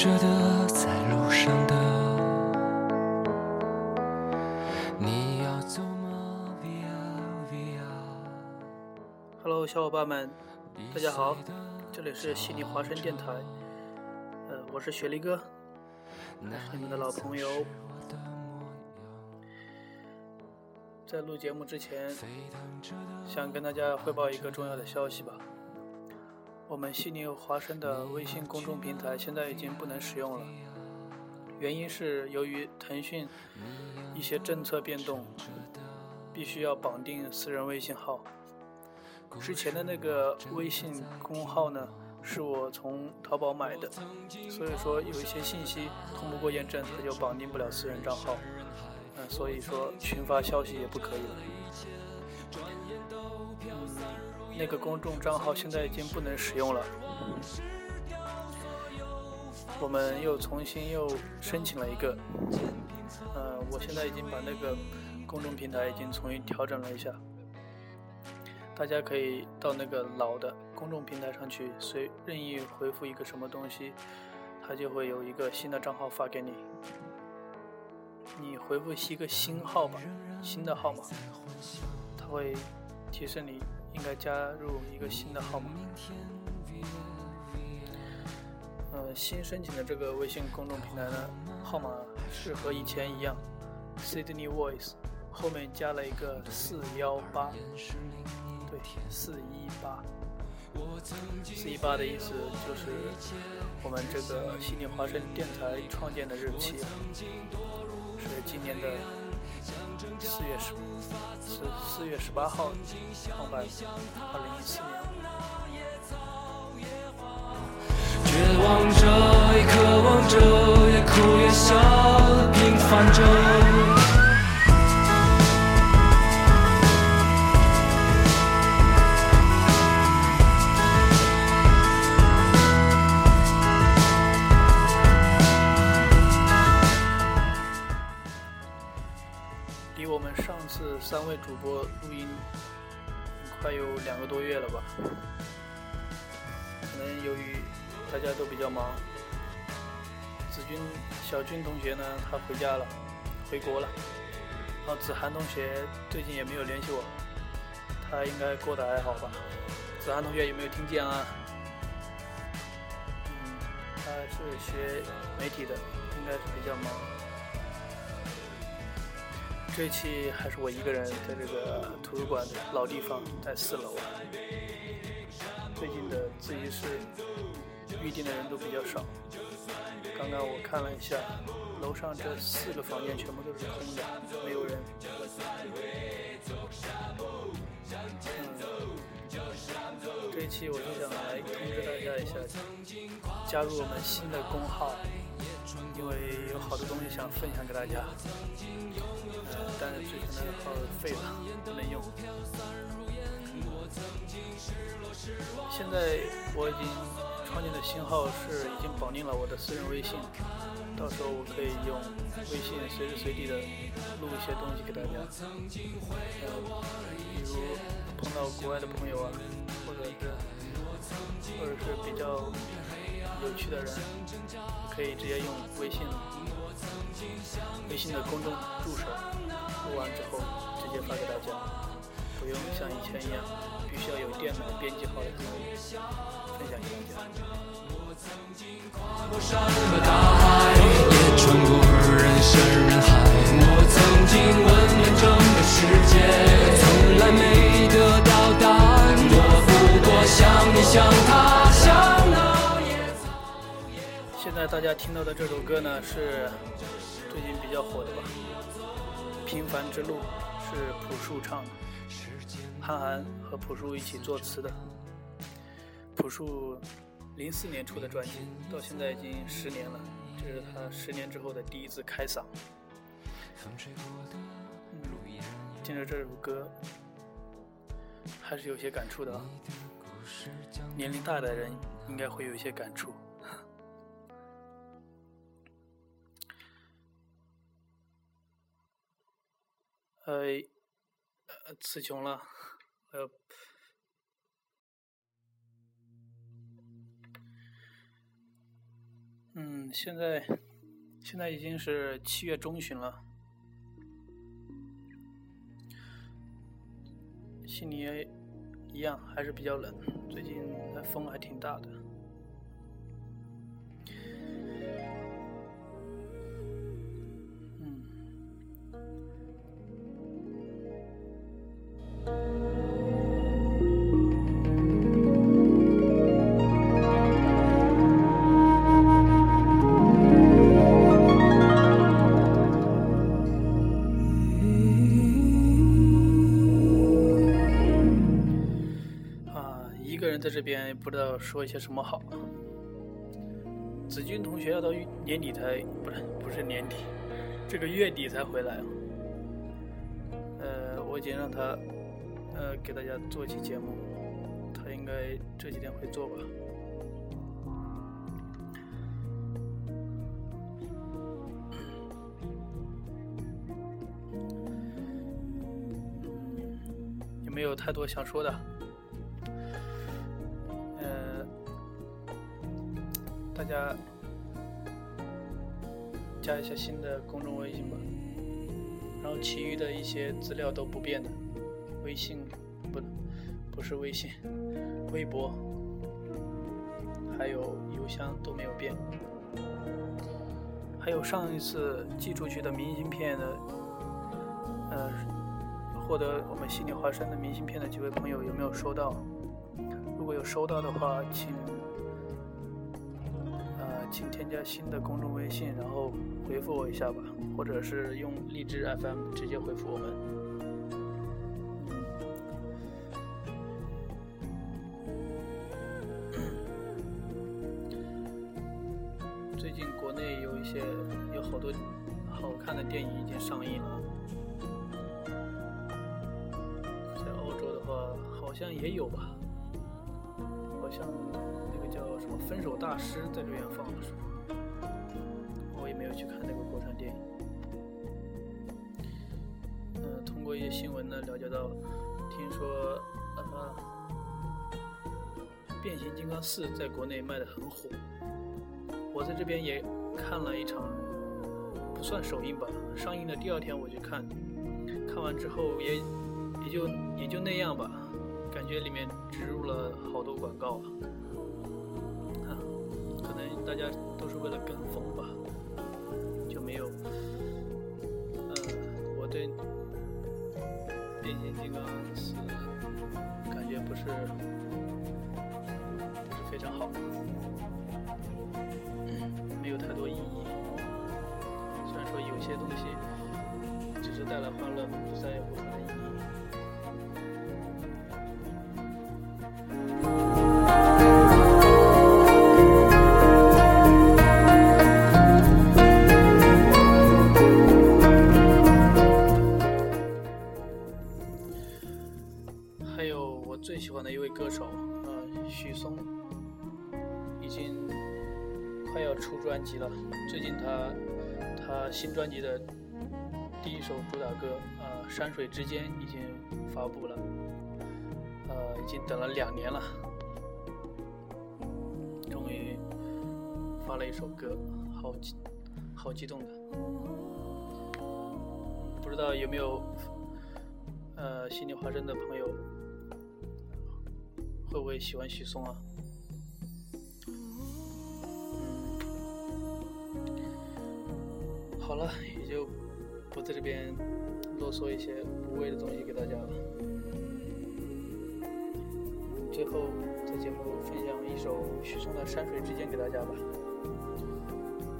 着的，在路上的。你要走吗？Via Via。Hello，小伙伴们，大家好，这里是悉尼华声电台，呃，我是雪梨哥，是你们的老朋友。在录节目之前，想跟大家汇报一个重要的消息吧。我们悉尼华声的微信公众平台现在已经不能使用了，原因是由于腾讯一些政策变动，必须要绑定私人微信号。之前的那个微信公号呢，是我从淘宝买的，所以说有一些信息通不过验证，它就绑定不了私人账号。嗯，所以说群发消息也不可以了。那个公众账号现在已经不能使用了，我们又重新又申请了一个。呃，我现在已经把那个公众平台已经重新调整了一下。大家可以到那个老的公众平台上去，随任意回复一个什么东西，它就会有一个新的账号发给你。你回复一个新号吧，新的号码，它会提示你应该加入一个新的号码。呃，新申请的这个微信公众平台呢，号码是和以前一样，Sydney Voice，后面加了一个四幺八。对，四一八，四一八的意思就是我们这个悉尼华声电台创建的日期，是今年的四月十四四月十八号创办，二零一四年。绝望着，也渴望着，也哭也笑，平凡着。三位主播录音快有两个多月了吧？可能由于大家都比较忙，子君、小军同学呢，他回家了，回国了。然后子涵同学最近也没有联系我，他应该过得还好吧？子涵同学有没有听见啊？嗯，他是学媒体的，应该是比较忙。这期还是我一个人在这个图书馆的老地方，在四楼啊。最近的自习室预定的人都比较少。刚刚我看了一下，楼上这四个房间全部都是空的，没有人。嗯，这一期我就想来通知大家一下，加入我们新的公号，因为有好多东西想分享给大家。呃，但是之前的号废了，不能用。现在我已经创建的新号是已经绑定了我的私人微信，到时候我可以用微信随时随地的录一些东西给大家。呃，比如碰到国外的朋友啊，或者是或者是比较有趣的人，可以直接用微信，微信的公众助手录完之后直接发给大家，不用像以前一样。必须要有电脑编辑好的才能分享给大家。跨过山和大海，也穿过人山人海。我曾经问遍整个世界，从来没得到答案。我不过像你，像他，现在大家听到的这首歌呢，是最近比较火的吧，《平凡之路》是朴树唱的。韩寒和朴树一起作词的。朴树零四年出的专辑，到现在已经十年了，这是他十年之后的第一次开嗓。听着这首歌，还是有些感触的啊。年龄大的人应该会有一些感触。呃，词穷了。呃，嗯，现在现在已经是七月中旬了，悉尼一样还是比较冷，最近风还挺大的。不知道说一些什么好。子君同学要到年底才不是不是年底，这个月底才回来。呃，我已经让他呃给大家做一期节目，他应该这几天会做吧。有没有太多想说的？大家加一下新的公众微信吧，然后其余的一些资料都不变的，微信不不是微信，微博还有邮箱都没有变，还有上一次寄出去的明信片的，呃，获得我们悉尼华山的明信片的几位朋友有没有收到？如果有收到的话，请。请添加新的公众微信，然后回复我一下吧，或者是用荔枝 FM 直接回复我们。最近国内有一些有好多好看的电影已经上映了，在澳洲的话好像也有吧，像那个叫。什么分手大师在这边放的时候我也没有去看那个国产电影。嗯，通过一些新闻呢了解到，听说呃，变形金刚四在国内卖的很火。我在这边也看了一场，不算首映吧，上映的第二天我去看，看完之后也也就也就那样吧，感觉里面植入了好多广告啊。可能大家都是为了跟风吧，就没有，呃，我对变形金刚是感觉不是不是非常好，没有太多意义。虽然说有些东西只是带来欢乐，不再有什么意义。许嵩已经快要出专辑了，最近他他新专辑的第一首主打歌呃《山水之间》已经发布了，呃已经等了两年了，终于发了一首歌，好激好激动的，不知道有没有呃心里话真的朋友会不会喜欢许嵩啊？好了，也就不在这边啰嗦一些无谓的东西给大家了。最后在节目分享一首许嵩的《山水之间》给大家吧。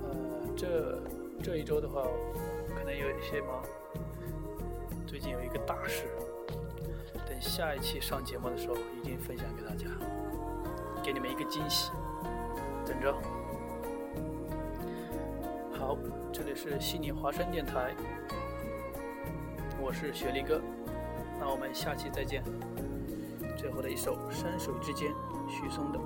呃，这这一周的话，可能有一些忙，最近有一个大事，等下一期上节目的时候一定分享给大家，给你们一个惊喜，等着。好，这里是悉尼华声电台，我是雪莉哥，那我们下期再见。最后的一首《山水之间》，许嵩的，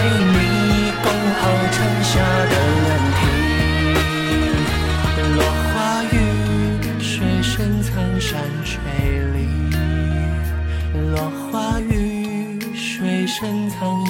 为你铺好春夏的暖梯，落花雨，水深藏山水里，落花雨，水深藏。